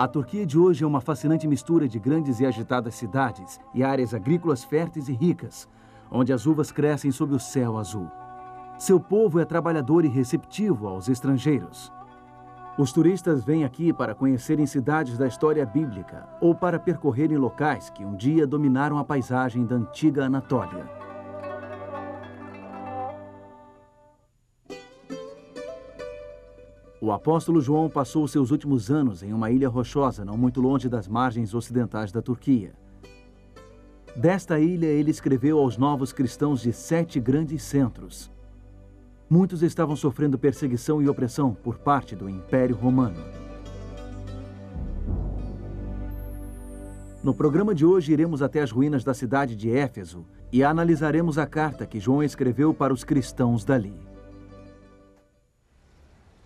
A Turquia de hoje é uma fascinante mistura de grandes e agitadas cidades e áreas agrícolas férteis e ricas, onde as uvas crescem sob o céu azul. Seu povo é trabalhador e receptivo aos estrangeiros. Os turistas vêm aqui para conhecerem cidades da história bíblica ou para percorrerem locais que um dia dominaram a paisagem da antiga Anatólia. O apóstolo João passou seus últimos anos em uma ilha rochosa não muito longe das margens ocidentais da Turquia. Desta ilha, ele escreveu aos novos cristãos de sete grandes centros. Muitos estavam sofrendo perseguição e opressão por parte do Império Romano. No programa de hoje, iremos até as ruínas da cidade de Éfeso e analisaremos a carta que João escreveu para os cristãos dali.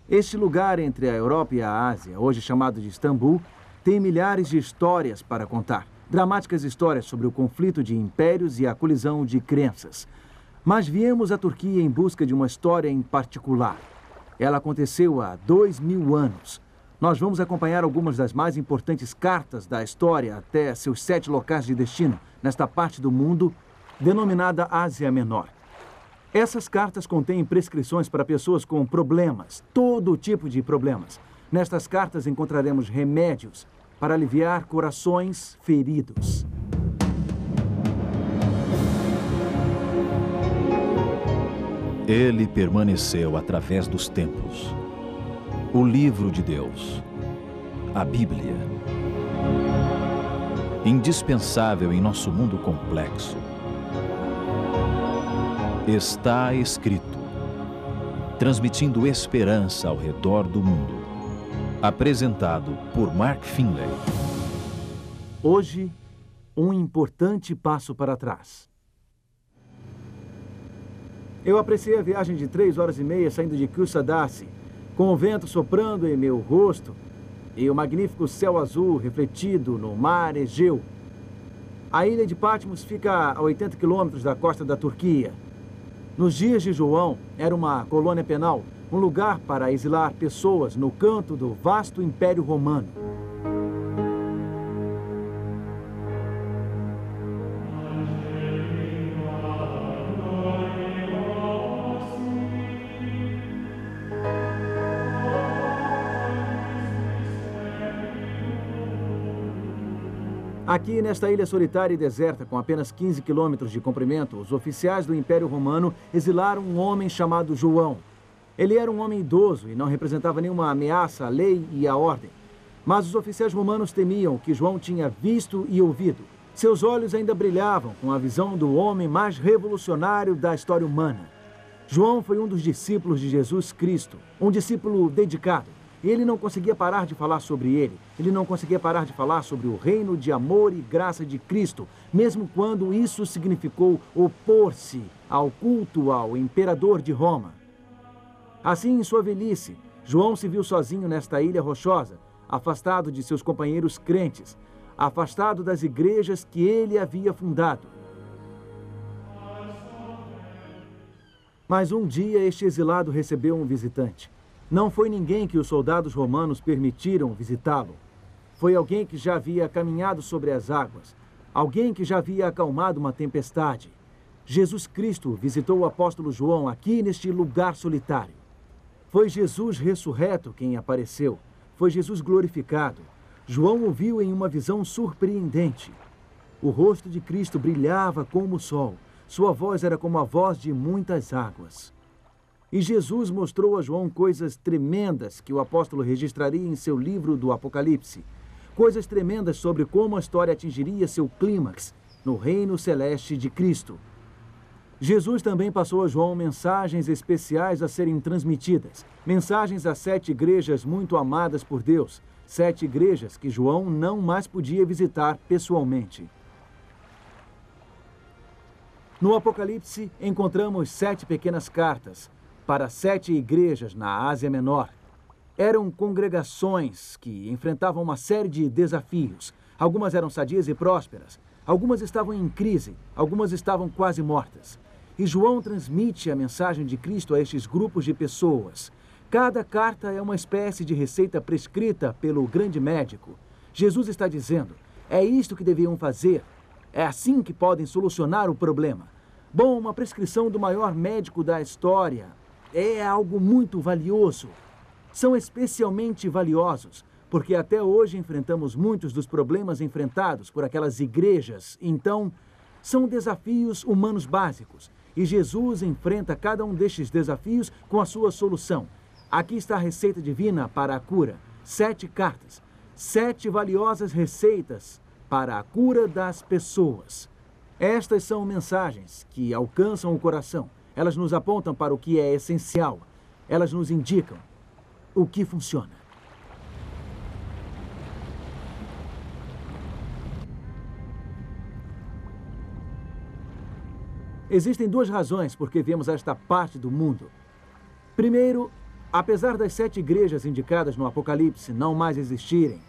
Este lugar entre a Europa e a Ásia, hoje chamado de Istambul, tem milhares de histórias para contar. Dramáticas histórias sobre o conflito de impérios e a colisão de crenças. Mas viemos à Turquia em busca de uma história em particular. Ela aconteceu há dois mil anos. Nós vamos acompanhar algumas das mais importantes cartas da história até seus sete locais de destino, nesta parte do mundo denominada Ásia Menor. Essas cartas contêm prescrições para pessoas com problemas, todo tipo de problemas. Nestas cartas encontraremos remédios para aliviar corações feridos. Ele permaneceu através dos tempos. O livro de Deus, a Bíblia. Indispensável em nosso mundo complexo Está escrito, transmitindo esperança ao redor do mundo. Apresentado por Mark Finlay. Hoje, um importante passo para trás. Eu apreciei a viagem de três horas e meia saindo de Kusadasi, com o vento soprando em meu rosto e o magnífico céu azul refletido no mar Egeu. A ilha de Patmos fica a 80 quilômetros da costa da Turquia nos dias de João, era uma colônia penal, um lugar para exilar pessoas no canto do vasto Império Romano. Aqui, nesta ilha solitária e deserta, com apenas 15 quilômetros de comprimento, os oficiais do Império Romano exilaram um homem chamado João. Ele era um homem idoso e não representava nenhuma ameaça à lei e à ordem. Mas os oficiais romanos temiam o que João tinha visto e ouvido. Seus olhos ainda brilhavam com a visão do homem mais revolucionário da história humana. João foi um dos discípulos de Jesus Cristo, um discípulo dedicado ele não conseguia parar de falar sobre ele. Ele não conseguia parar de falar sobre o reino de amor e graça de Cristo, mesmo quando isso significou opor-se ao culto ao imperador de Roma. Assim, em sua velhice, João se viu sozinho nesta ilha rochosa, afastado de seus companheiros crentes, afastado das igrejas que ele havia fundado. Mas um dia este exilado recebeu um visitante. Não foi ninguém que os soldados romanos permitiram visitá-lo. Foi alguém que já havia caminhado sobre as águas, alguém que já havia acalmado uma tempestade. Jesus Cristo visitou o apóstolo João aqui neste lugar solitário. Foi Jesus ressurreto quem apareceu. Foi Jesus glorificado. João o viu em uma visão surpreendente. O rosto de Cristo brilhava como o sol. Sua voz era como a voz de muitas águas. E Jesus mostrou a João coisas tremendas que o apóstolo registraria em seu livro do Apocalipse. Coisas tremendas sobre como a história atingiria seu clímax no reino celeste de Cristo. Jesus também passou a João mensagens especiais a serem transmitidas, mensagens a sete igrejas muito amadas por Deus, sete igrejas que João não mais podia visitar pessoalmente. No Apocalipse, encontramos sete pequenas cartas, para sete igrejas na Ásia Menor. Eram congregações que enfrentavam uma série de desafios. Algumas eram sadias e prósperas, algumas estavam em crise, algumas estavam quase mortas. E João transmite a mensagem de Cristo a estes grupos de pessoas. Cada carta é uma espécie de receita prescrita pelo grande médico. Jesus está dizendo: é isto que deviam fazer. É assim que podem solucionar o problema. Bom, uma prescrição do maior médico da história é algo muito valioso. São especialmente valiosos porque até hoje enfrentamos muitos dos problemas enfrentados por aquelas igrejas. Então, são desafios humanos básicos. E Jesus enfrenta cada um destes desafios com a sua solução. Aqui está a receita divina para a cura. Sete cartas. Sete valiosas receitas para a cura das pessoas. Estas são mensagens que alcançam o coração. Elas nos apontam para o que é essencial. Elas nos indicam o que funciona. Existem duas razões por que vemos esta parte do mundo. Primeiro, apesar das sete igrejas indicadas no Apocalipse não mais existirem,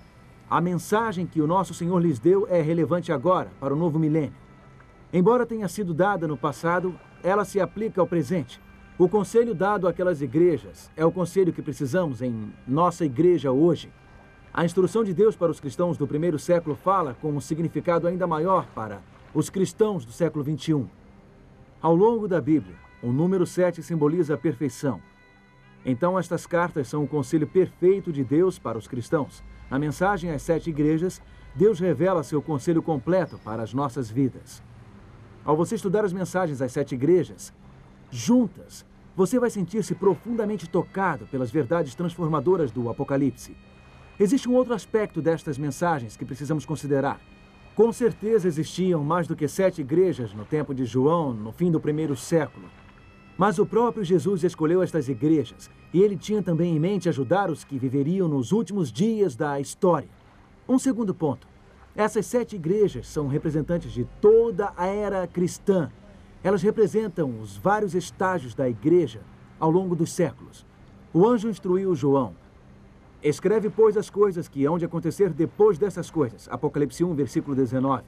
a mensagem que o nosso Senhor lhes deu é relevante agora, para o novo milênio. Embora tenha sido dada no passado, ela se aplica ao presente. O conselho dado àquelas igrejas é o conselho que precisamos em nossa igreja hoje. A instrução de Deus para os cristãos do primeiro século fala com um significado ainda maior para os cristãos do século 21. Ao longo da Bíblia, o número 7 simboliza a perfeição. Então, estas cartas são o conselho perfeito de Deus para os cristãos. Na mensagem às sete igrejas, Deus revela seu conselho completo para as nossas vidas. Ao você estudar as mensagens às sete igrejas, juntas, você vai sentir-se profundamente tocado pelas verdades transformadoras do Apocalipse. Existe um outro aspecto destas mensagens que precisamos considerar. Com certeza existiam mais do que sete igrejas no tempo de João, no fim do primeiro século. Mas o próprio Jesus escolheu estas igrejas e ele tinha também em mente ajudar os que viveriam nos últimos dias da história. Um segundo ponto. Essas sete igrejas são representantes de toda a era cristã. Elas representam os vários estágios da igreja ao longo dos séculos. O anjo instruiu João Escreve, pois, as coisas que hão de acontecer depois dessas coisas. Apocalipse 1, versículo 19.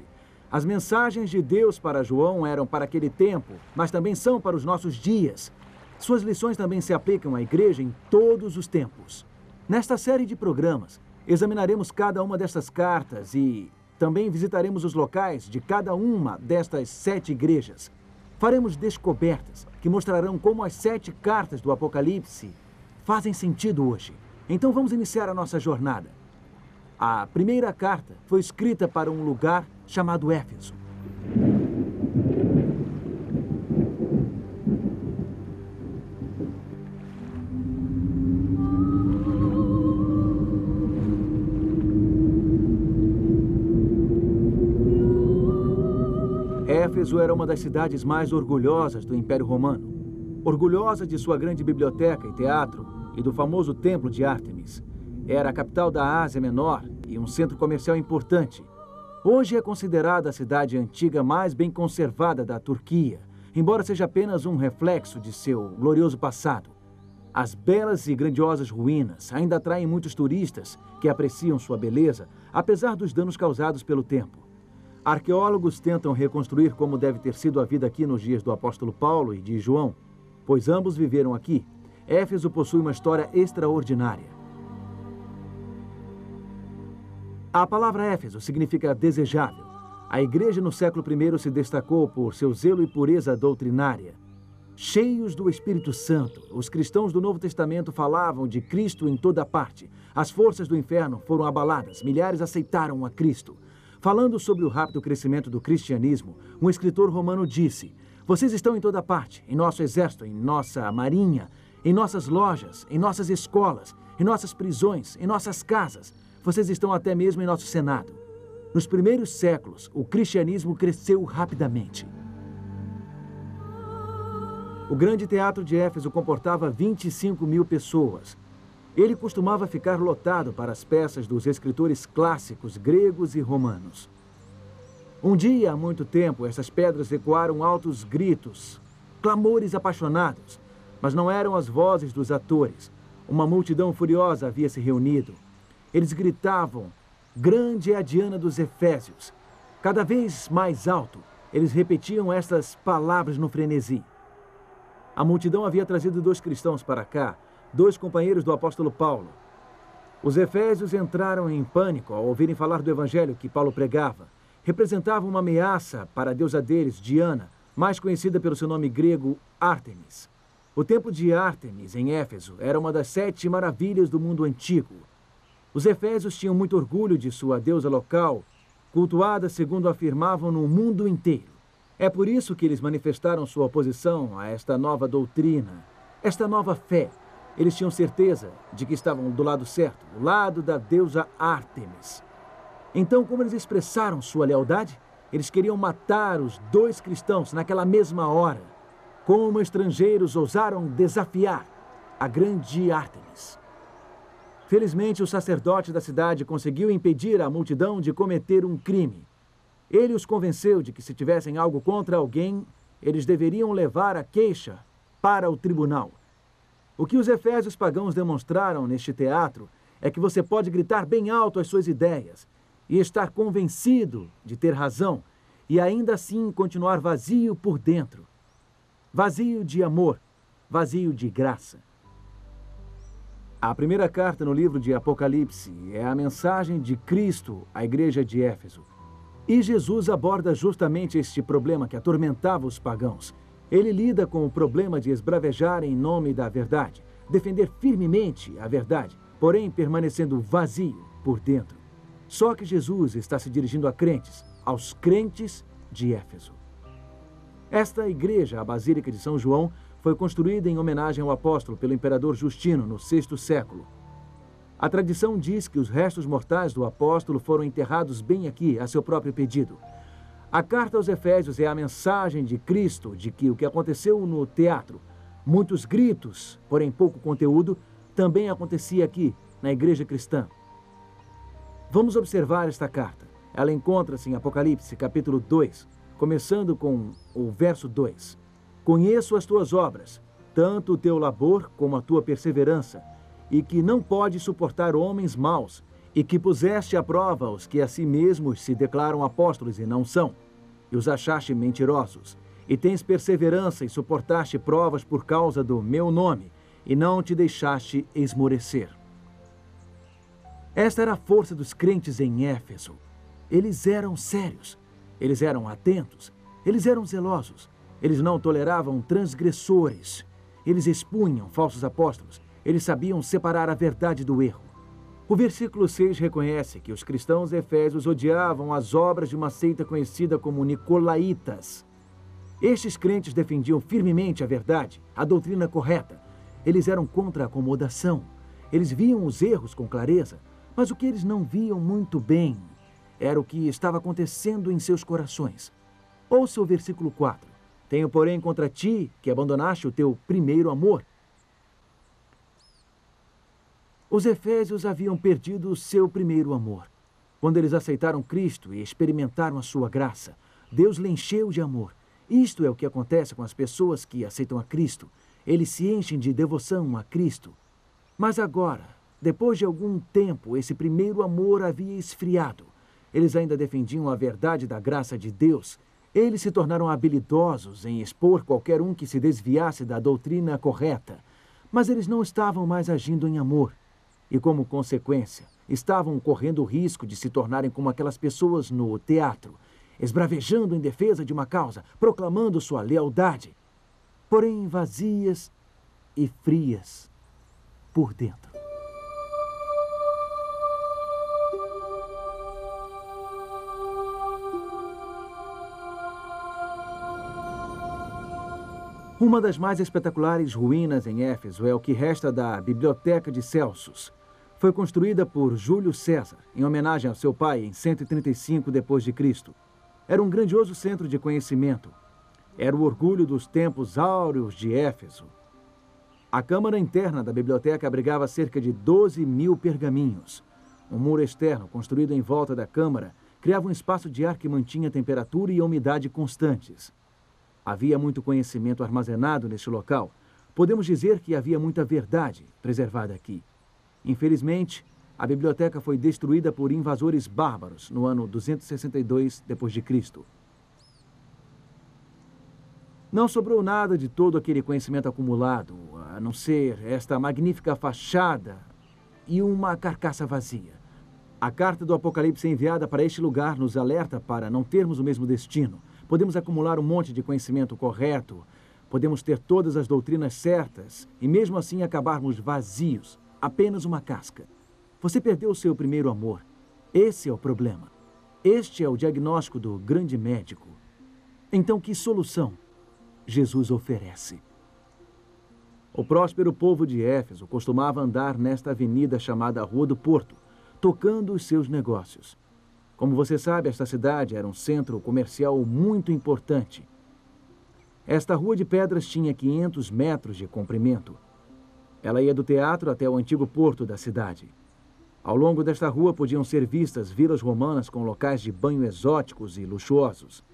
As mensagens de Deus para João eram para aquele tempo, mas também são para os nossos dias. Suas lições também se aplicam à igreja em todos os tempos. Nesta série de programas, examinaremos cada uma destas cartas e também visitaremos os locais de cada uma destas sete igrejas. Faremos descobertas que mostrarão como as sete cartas do Apocalipse fazem sentido hoje. Então vamos iniciar a nossa jornada. A primeira carta foi escrita para um lugar chamado Éfeso. Éfeso era uma das cidades mais orgulhosas do Império Romano. Orgulhosa de sua grande biblioteca e teatro, e do famoso templo de Ártemis. Era a capital da Ásia Menor e um centro comercial importante. Hoje é considerada a cidade antiga mais bem conservada da Turquia, embora seja apenas um reflexo de seu glorioso passado. As belas e grandiosas ruínas ainda atraem muitos turistas que apreciam sua beleza, apesar dos danos causados pelo tempo. Arqueólogos tentam reconstruir como deve ter sido a vida aqui nos dias do apóstolo Paulo e de João, pois ambos viveram aqui Éfeso possui uma história extraordinária. A palavra Éfeso significa desejável. A igreja no século I se destacou por seu zelo e pureza doutrinária. Cheios do Espírito Santo, os cristãos do Novo Testamento falavam de Cristo em toda parte. As forças do inferno foram abaladas, milhares aceitaram a Cristo. Falando sobre o rápido crescimento do cristianismo, um escritor romano disse: Vocês estão em toda parte, em nosso exército, em nossa marinha, em nossas lojas, em nossas escolas, em nossas prisões, em nossas casas. Vocês estão até mesmo em nosso Senado. Nos primeiros séculos, o cristianismo cresceu rapidamente. O grande teatro de Éfeso comportava 25 mil pessoas. Ele costumava ficar lotado para as peças dos escritores clássicos gregos e romanos. Um dia, há muito tempo, essas pedras ecoaram altos gritos, clamores apaixonados, mas não eram as vozes dos atores. Uma multidão furiosa havia se reunido. Eles gritavam: Grande é a Diana dos Efésios. Cada vez mais alto, eles repetiam estas palavras no frenesi. A multidão havia trazido dois cristãos para cá, dois companheiros do apóstolo Paulo. Os efésios entraram em pânico ao ouvirem falar do evangelho que Paulo pregava. Representava uma ameaça para a deusa deles, Diana, mais conhecida pelo seu nome grego Ártemis. O templo de Ártemis, em Éfeso, era uma das sete maravilhas do mundo antigo. Os efésios tinham muito orgulho de sua deusa local, cultuada, segundo afirmavam, no mundo inteiro. É por isso que eles manifestaram sua oposição a esta nova doutrina, esta nova fé, eles tinham certeza de que estavam do lado certo, o lado da deusa Ártemis. Então, como eles expressaram sua lealdade? Eles queriam matar os dois cristãos naquela mesma hora. Como estrangeiros ousaram desafiar a grande Ártemis. Felizmente, o sacerdote da cidade conseguiu impedir a multidão de cometer um crime. Ele os convenceu de que, se tivessem algo contra alguém, eles deveriam levar a queixa para o tribunal. O que os efésios pagãos demonstraram neste teatro é que você pode gritar bem alto as suas ideias e estar convencido de ter razão e ainda assim continuar vazio por dentro. Vazio de amor, vazio de graça. A primeira carta no livro de Apocalipse é a mensagem de Cristo à igreja de Éfeso. E Jesus aborda justamente este problema que atormentava os pagãos ele lida com o problema de esbravejar em nome da verdade, defender firmemente a verdade, porém permanecendo vazio por dentro. Só que Jesus está se dirigindo a crentes, aos crentes de Éfeso. Esta igreja, a Basílica de São João, foi construída em homenagem ao apóstolo pelo imperador Justino no sexto século. A tradição diz que os restos mortais do apóstolo foram enterrados bem aqui, a seu próprio pedido. A carta aos Efésios é a mensagem de Cristo de que o que aconteceu no teatro, muitos gritos, porém pouco conteúdo, também acontecia aqui, na igreja cristã. Vamos observar esta carta. Ela encontra-se em Apocalipse, capítulo 2, começando com o verso 2. Conheço as tuas obras, tanto o teu labor como a tua perseverança, e que não pode suportar homens maus, e que puseste à prova os que a si mesmos se declaram apóstolos e não são, e os achaste mentirosos, e tens perseverança e suportaste provas por causa do meu nome, e não te deixaste esmorecer. Esta era a força dos crentes em Éfeso. Eles eram sérios, eles eram atentos, eles eram zelosos, eles não toleravam transgressores, eles expunham falsos apóstolos, eles sabiam separar a verdade do erro. O versículo 6 reconhece que os cristãos efésios odiavam as obras de uma seita conhecida como Nicolaitas. Estes crentes defendiam firmemente a verdade, a doutrina correta. Eles eram contra a acomodação. Eles viam os erros com clareza, mas o que eles não viam muito bem era o que estava acontecendo em seus corações. Ouça o versículo 4. Tenho, porém, contra ti que abandonaste o teu primeiro amor. Os efésios haviam perdido o seu primeiro amor. Quando eles aceitaram Cristo e experimentaram a sua graça, Deus lhe encheu de amor. Isto é o que acontece com as pessoas que aceitam a Cristo. Eles se enchem de devoção a Cristo. Mas agora, depois de algum tempo, esse primeiro amor havia esfriado. Eles ainda defendiam a verdade da graça de Deus. Eles se tornaram habilidosos em expor qualquer um que se desviasse da doutrina correta. Mas eles não estavam mais agindo em amor e, como consequência, estavam correndo o risco de se tornarem como aquelas pessoas no teatro, esbravejando em defesa de uma causa, proclamando sua lealdade, porém vazias e frias por dentro. Uma das mais espetaculares ruínas em Éfeso é o que resta da Biblioteca de Celsus, foi construída por Júlio César, em homenagem ao seu pai, em 135 d.C. Era um grandioso centro de conhecimento. Era o orgulho dos tempos áureos de Éfeso. A câmara interna da biblioteca abrigava cerca de 12 mil pergaminhos. Um muro externo, construído em volta da câmara, criava um espaço de ar que mantinha temperatura e umidade constantes. Havia muito conhecimento armazenado neste local. Podemos dizer que havia muita verdade preservada aqui. Infelizmente, a biblioteca foi destruída por invasores bárbaros no ano 262 d.C. Não sobrou nada de todo aquele conhecimento acumulado, a não ser esta magnífica fachada e uma carcaça vazia. A carta do Apocalipse enviada para este lugar nos alerta para não termos o mesmo destino. Podemos acumular um monte de conhecimento correto, podemos ter todas as doutrinas certas e mesmo assim acabarmos vazios, apenas uma casca. Você perdeu seu primeiro amor. Esse é o problema. Este é o diagnóstico do grande médico. Então, que solução Jesus oferece? O próspero povo de Éfeso costumava andar nesta avenida chamada Rua do Porto tocando os seus negócios. Como você sabe, esta cidade era um centro comercial muito importante. Esta rua de pedras tinha 500 metros de comprimento. Ela ia do teatro até o antigo porto da cidade. Ao longo desta rua podiam ser vistas vilas romanas com locais de banho exóticos e luxuosos.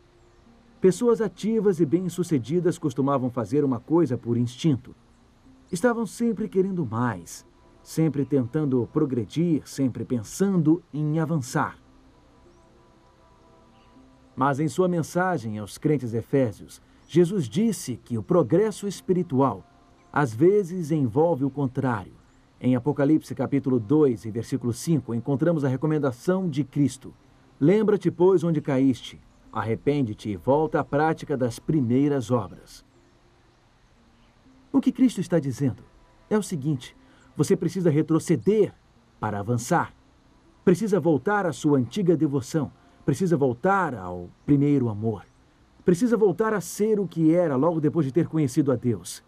Pessoas ativas e bem-sucedidas costumavam fazer uma coisa por instinto. Estavam sempre querendo mais, sempre tentando progredir, sempre pensando em avançar. Mas em sua mensagem aos crentes efésios, Jesus disse que o progresso espiritual às vezes envolve o contrário. Em Apocalipse capítulo 2 e versículo 5, encontramos a recomendação de Cristo. Lembra-te, pois, onde caíste, arrepende-te e volta à prática das primeiras obras. O que Cristo está dizendo é o seguinte: você precisa retroceder para avançar. Precisa voltar à sua antiga devoção. Precisa voltar ao primeiro amor. Precisa voltar a ser o que era logo depois de ter conhecido a Deus.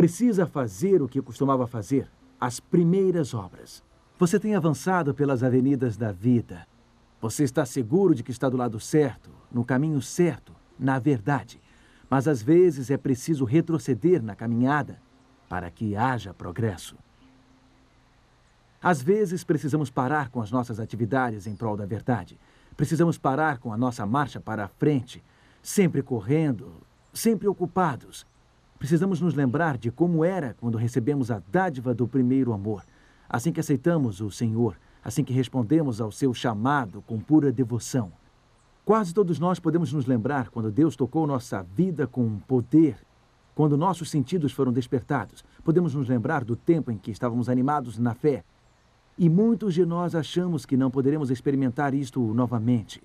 Precisa fazer o que costumava fazer, as primeiras obras. Você tem avançado pelas avenidas da vida. Você está seguro de que está do lado certo, no caminho certo, na verdade. Mas às vezes é preciso retroceder na caminhada para que haja progresso. Às vezes precisamos parar com as nossas atividades em prol da verdade. Precisamos parar com a nossa marcha para a frente, sempre correndo, sempre ocupados. Precisamos nos lembrar de como era quando recebemos a dádiva do primeiro amor, assim que aceitamos o Senhor, assim que respondemos ao seu chamado com pura devoção. Quase todos nós podemos nos lembrar quando Deus tocou nossa vida com poder, quando nossos sentidos foram despertados. Podemos nos lembrar do tempo em que estávamos animados na fé, e muitos de nós achamos que não poderemos experimentar isto novamente,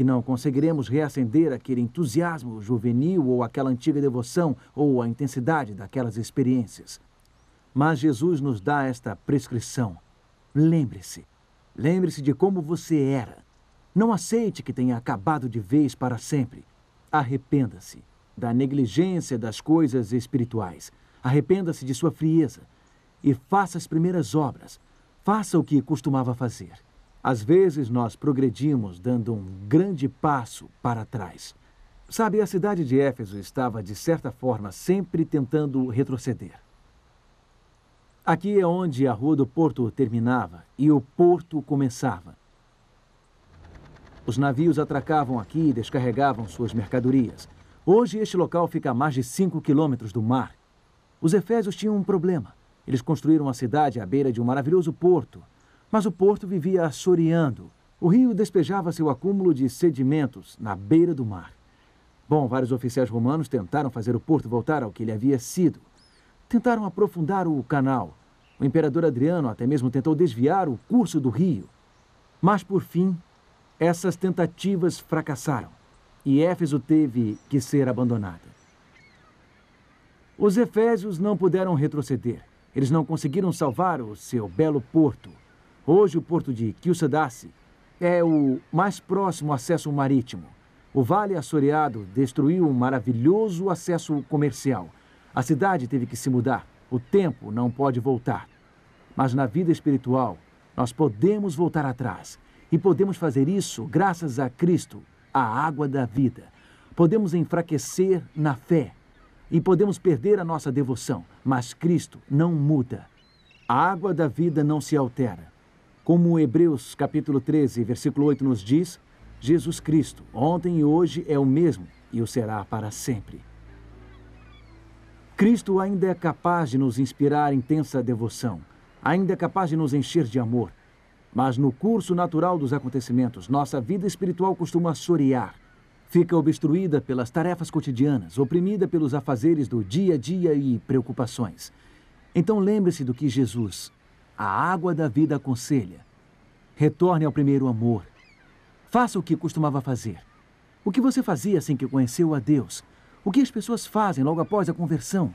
que não conseguiremos reacender aquele entusiasmo juvenil ou aquela antiga devoção ou a intensidade daquelas experiências. Mas Jesus nos dá esta prescrição. Lembre-se. Lembre-se de como você era. Não aceite que tenha acabado de vez para sempre. Arrependa-se da negligência das coisas espirituais. Arrependa-se de sua frieza e faça as primeiras obras Faça o que costumava fazer. Às vezes nós progredimos dando um grande passo para trás. Sabe, a cidade de Éfeso estava, de certa forma, sempre tentando retroceder. Aqui é onde a rua do porto terminava e o porto começava. Os navios atracavam aqui e descarregavam suas mercadorias. Hoje este local fica a mais de 5 quilômetros do mar. Os efésios tinham um problema. Eles construíram uma cidade à beira de um maravilhoso porto, mas o porto vivia assoreando. O rio despejava seu acúmulo de sedimentos na beira do mar. Bom, vários oficiais romanos tentaram fazer o porto voltar ao que ele havia sido. Tentaram aprofundar o canal. O imperador Adriano até mesmo tentou desviar o curso do rio. Mas, por fim, essas tentativas fracassaram e Éfeso teve que ser abandonada. Os efésios não puderam retroceder. Eles não conseguiram salvar o seu belo porto. Hoje, o porto de Kilsadassi é o mais próximo acesso marítimo. O Vale Assoreado destruiu um maravilhoso acesso comercial. A cidade teve que se mudar. O tempo não pode voltar. Mas na vida espiritual, nós podemos voltar atrás. E podemos fazer isso graças a Cristo, a água da vida. Podemos enfraquecer na fé e podemos perder a nossa devoção, mas Cristo não muda. A água da vida não se altera. Como Hebreus capítulo 13, versículo 8 nos diz, Jesus Cristo, ontem e hoje é o mesmo e o será para sempre. Cristo ainda é capaz de nos inspirar intensa devoção, ainda é capaz de nos encher de amor. Mas no curso natural dos acontecimentos, nossa vida espiritual costuma assorear, Fica obstruída pelas tarefas cotidianas, oprimida pelos afazeres do dia a dia e preocupações. Então lembre-se do que Jesus, a água da vida aconselha. Retorne ao primeiro amor. Faça o que costumava fazer. O que você fazia assim que conheceu a Deus? O que as pessoas fazem logo após a conversão?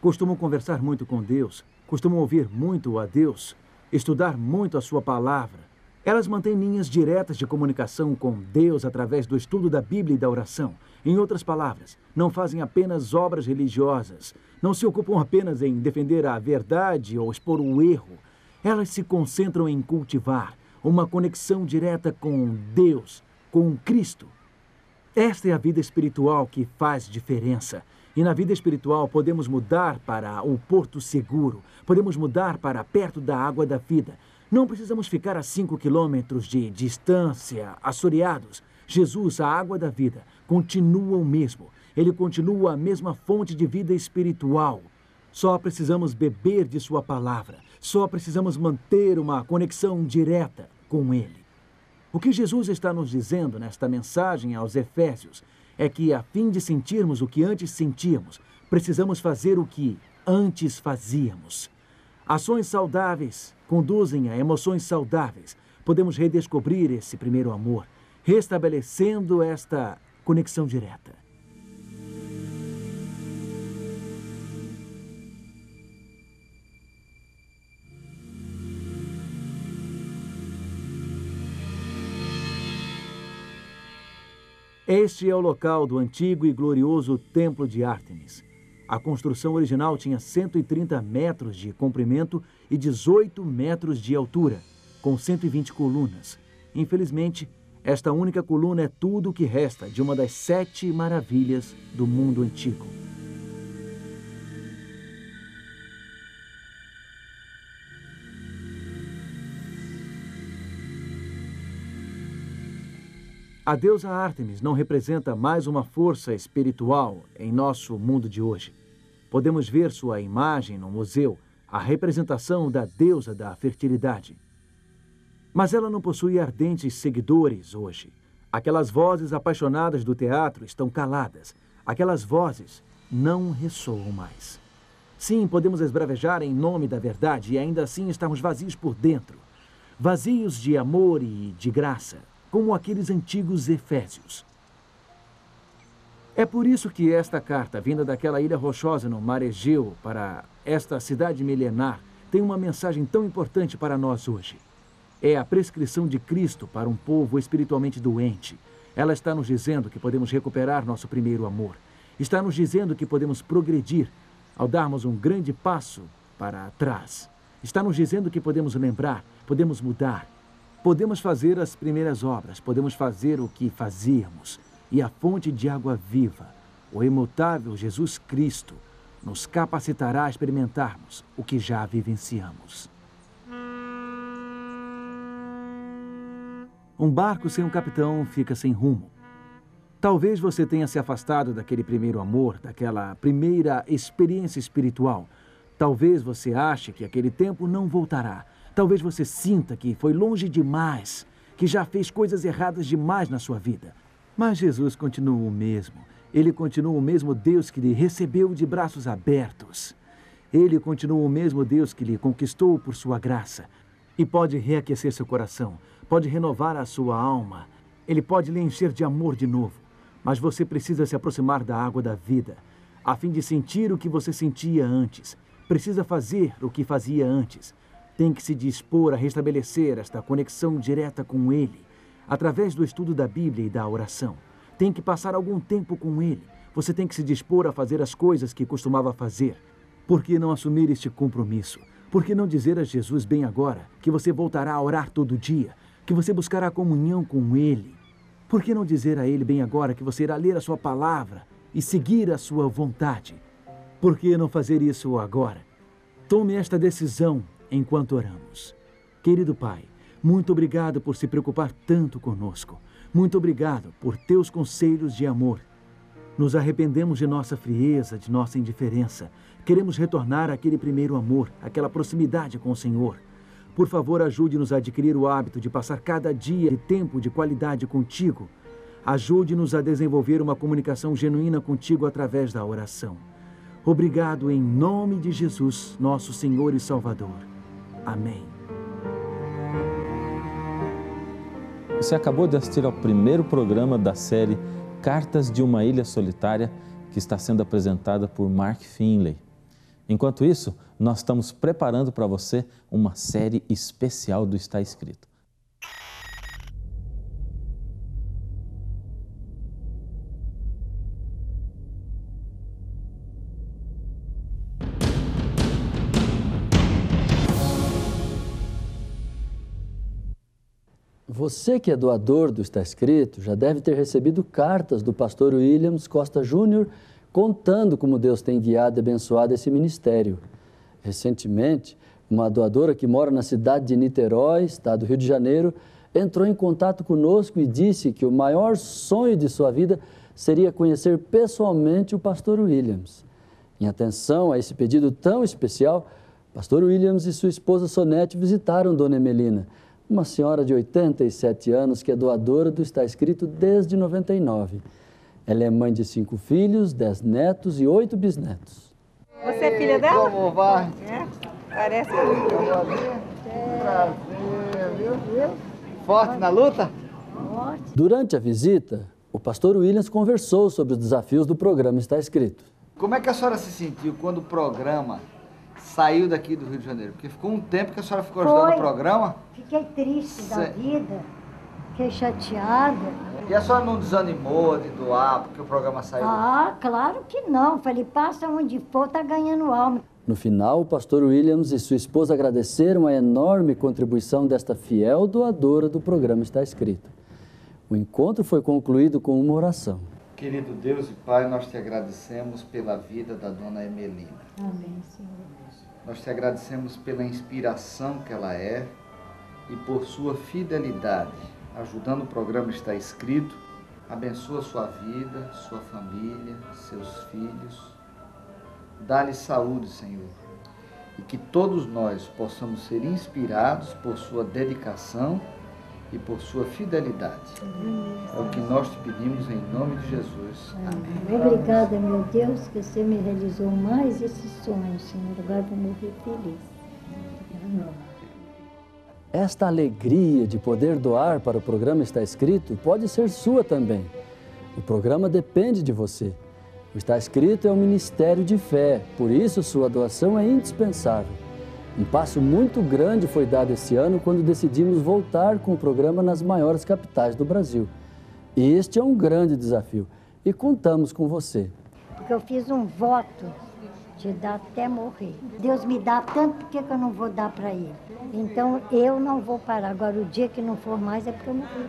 Costumam conversar muito com Deus, costumam ouvir muito a Deus, estudar muito a sua palavra. Elas mantêm linhas diretas de comunicação com Deus através do estudo da Bíblia e da oração. Em outras palavras, não fazem apenas obras religiosas, não se ocupam apenas em defender a verdade ou expor o erro. Elas se concentram em cultivar uma conexão direta com Deus, com Cristo. Esta é a vida espiritual que faz diferença. E na vida espiritual podemos mudar para o porto seguro, podemos mudar para perto da água da vida. Não precisamos ficar a cinco quilômetros de distância, assoreados. Jesus, a água da vida, continua o mesmo. Ele continua a mesma fonte de vida espiritual. Só precisamos beber de Sua palavra. Só precisamos manter uma conexão direta com Ele. O que Jesus está nos dizendo nesta mensagem aos Efésios é que, a fim de sentirmos o que antes sentíamos, precisamos fazer o que antes fazíamos. Ações saudáveis conduzem a emoções saudáveis. Podemos redescobrir esse primeiro amor, restabelecendo esta conexão direta. Este é o local do antigo e glorioso Templo de Ártemis. A construção original tinha 130 metros de comprimento e 18 metros de altura, com 120 colunas. Infelizmente, esta única coluna é tudo o que resta de uma das sete maravilhas do mundo antigo. A deusa Ártemis não representa mais uma força espiritual em nosso mundo de hoje. Podemos ver sua imagem no museu, a representação da deusa da fertilidade. Mas ela não possui ardentes seguidores hoje. Aquelas vozes apaixonadas do teatro estão caladas. Aquelas vozes não ressoam mais. Sim, podemos esbravejar em nome da verdade e ainda assim estamos vazios por dentro. Vazios de amor e de graça como aqueles antigos Efésios. É por isso que esta carta, vinda daquela ilha rochosa no mar Egeu para esta cidade milenar, tem uma mensagem tão importante para nós hoje. É a prescrição de Cristo para um povo espiritualmente doente. Ela está nos dizendo que podemos recuperar nosso primeiro amor. Está nos dizendo que podemos progredir ao darmos um grande passo para trás. Está nos dizendo que podemos lembrar, podemos mudar, Podemos fazer as primeiras obras, podemos fazer o que fazíamos, e a fonte de água viva, o imutável Jesus Cristo, nos capacitará a experimentarmos o que já vivenciamos. Um barco sem um capitão fica sem rumo. Talvez você tenha se afastado daquele primeiro amor, daquela primeira experiência espiritual. Talvez você ache que aquele tempo não voltará. Talvez você sinta que foi longe demais, que já fez coisas erradas demais na sua vida. Mas Jesus continua o mesmo. Ele continua o mesmo Deus que lhe recebeu de braços abertos. Ele continua o mesmo Deus que lhe conquistou por sua graça. E pode reaquecer seu coração, pode renovar a sua alma. Ele pode lhe encher de amor de novo. Mas você precisa se aproximar da água da vida, a fim de sentir o que você sentia antes. Precisa fazer o que fazia antes tem que se dispor a restabelecer esta conexão direta com Ele, através do estudo da Bíblia e da oração. Tem que passar algum tempo com Ele. Você tem que se dispor a fazer as coisas que costumava fazer. Por que não assumir este compromisso? Por que não dizer a Jesus bem agora que você voltará a orar todo dia, que você buscará comunhão com Ele? Por que não dizer a Ele bem agora que você irá ler a Sua palavra e seguir a Sua vontade? Por que não fazer isso agora? Tome esta decisão enquanto oramos. Querido Pai, muito obrigado por se preocupar tanto conosco. Muito obrigado por teus conselhos de amor. Nos arrependemos de nossa frieza, de nossa indiferença. Queremos retornar àquele primeiro amor, àquela proximidade com o Senhor. Por favor, ajude-nos a adquirir o hábito de passar cada dia de tempo de qualidade contigo. Ajude-nos a desenvolver uma comunicação genuína contigo através da oração. Obrigado em nome de Jesus, nosso Senhor e Salvador. Amém. Você acabou de assistir ao primeiro programa da série Cartas de uma Ilha Solitária, que está sendo apresentada por Mark Finley. Enquanto isso, nós estamos preparando para você uma série especial do Está Escrito. Você que é doador do Está Escrito já deve ter recebido cartas do pastor Williams Costa Júnior contando como Deus tem guiado e abençoado esse ministério. Recentemente, uma doadora que mora na cidade de Niterói, estado do Rio de Janeiro, entrou em contato conosco e disse que o maior sonho de sua vida seria conhecer pessoalmente o pastor Williams. Em atenção a esse pedido tão especial, pastor Williams e sua esposa Sonete visitaram Dona Emelina uma senhora de 87 anos que é doadora do Está Escrito desde 99. Ela é mãe de cinco filhos, dez netos e oito bisnetos. Você é filha dela? Como vai? É, parece muito. Prazer, viu? Forte na luta? Durante a visita, o pastor Williams conversou sobre os desafios do programa Está Escrito. Como é que a senhora se sentiu quando o programa saiu daqui do Rio de Janeiro? Porque ficou um tempo que a senhora ficou ajudando Foi. o programa. Fiquei triste da Cê- vida, fiquei chateada. E a senhora não desanimou de doar porque o programa saiu? Ah, claro que não. Falei, passa onde for, tá ganhando alma. No final, o pastor Williams e sua esposa agradeceram a enorme contribuição desta fiel doadora do programa Está Escrito. O encontro foi concluído com uma oração. Querido Deus e Pai, nós te agradecemos pela vida da dona Emelina. Amém, Senhor. Nós te agradecemos pela inspiração que ela é e por sua fidelidade, ajudando o programa Está Escrito. Abençoa sua vida, sua família, seus filhos. Dá-lhe saúde, Senhor. E que todos nós possamos ser inspirados por sua dedicação e por sua fidelidade. É o que nós te pedimos em nome de Jesus. Amém. Obrigada, meu Deus, que você me realizou mais esse sonho, Senhor. Agora vou morrer feliz. Amém. Esta alegria de poder doar para o programa Está Escrito pode ser sua também. O programa depende de você. O Está Escrito é um ministério de fé, por isso sua doação é indispensável. Um passo muito grande foi dado esse ano quando decidimos voltar com o programa nas maiores capitais do Brasil. Este é um grande desafio e contamos com você. Porque eu fiz um voto de dar até morrer. Deus me dá tanto, por que eu não vou dar para ele? Então eu não vou parar. Agora, o dia que não for mais é porque eu morri.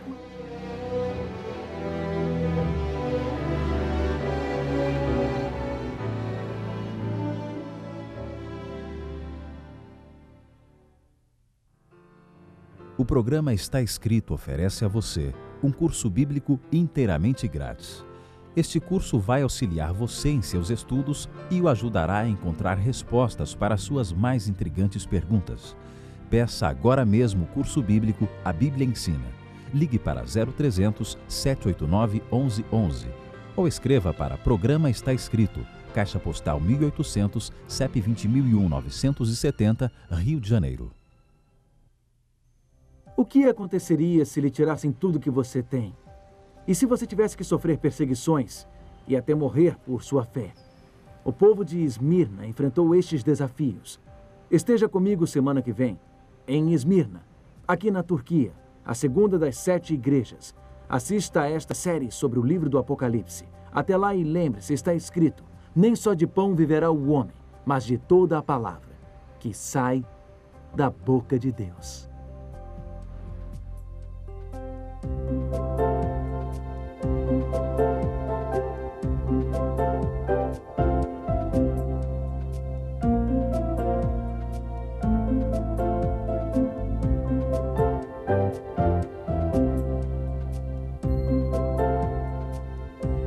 O programa Está Escrito oferece a você um curso bíblico inteiramente grátis. Este curso vai auxiliar você em seus estudos e o ajudará a encontrar respostas para suas mais intrigantes perguntas. Peça agora mesmo o curso bíblico A Bíblia Ensina. Ligue para 0300 789 1111 ou escreva para Programa Está Escrito, Caixa Postal 1800, CEP 20001 970, Rio de Janeiro. O que aconteceria se lhe tirassem tudo que você tem? E se você tivesse que sofrer perseguições e até morrer por sua fé? O povo de Esmirna enfrentou estes desafios. Esteja comigo semana que vem, em Esmirna, aqui na Turquia, a segunda das sete igrejas. Assista a esta série sobre o livro do Apocalipse. Até lá e lembre-se, está escrito: nem só de pão viverá o homem, mas de toda a palavra que sai da boca de Deus.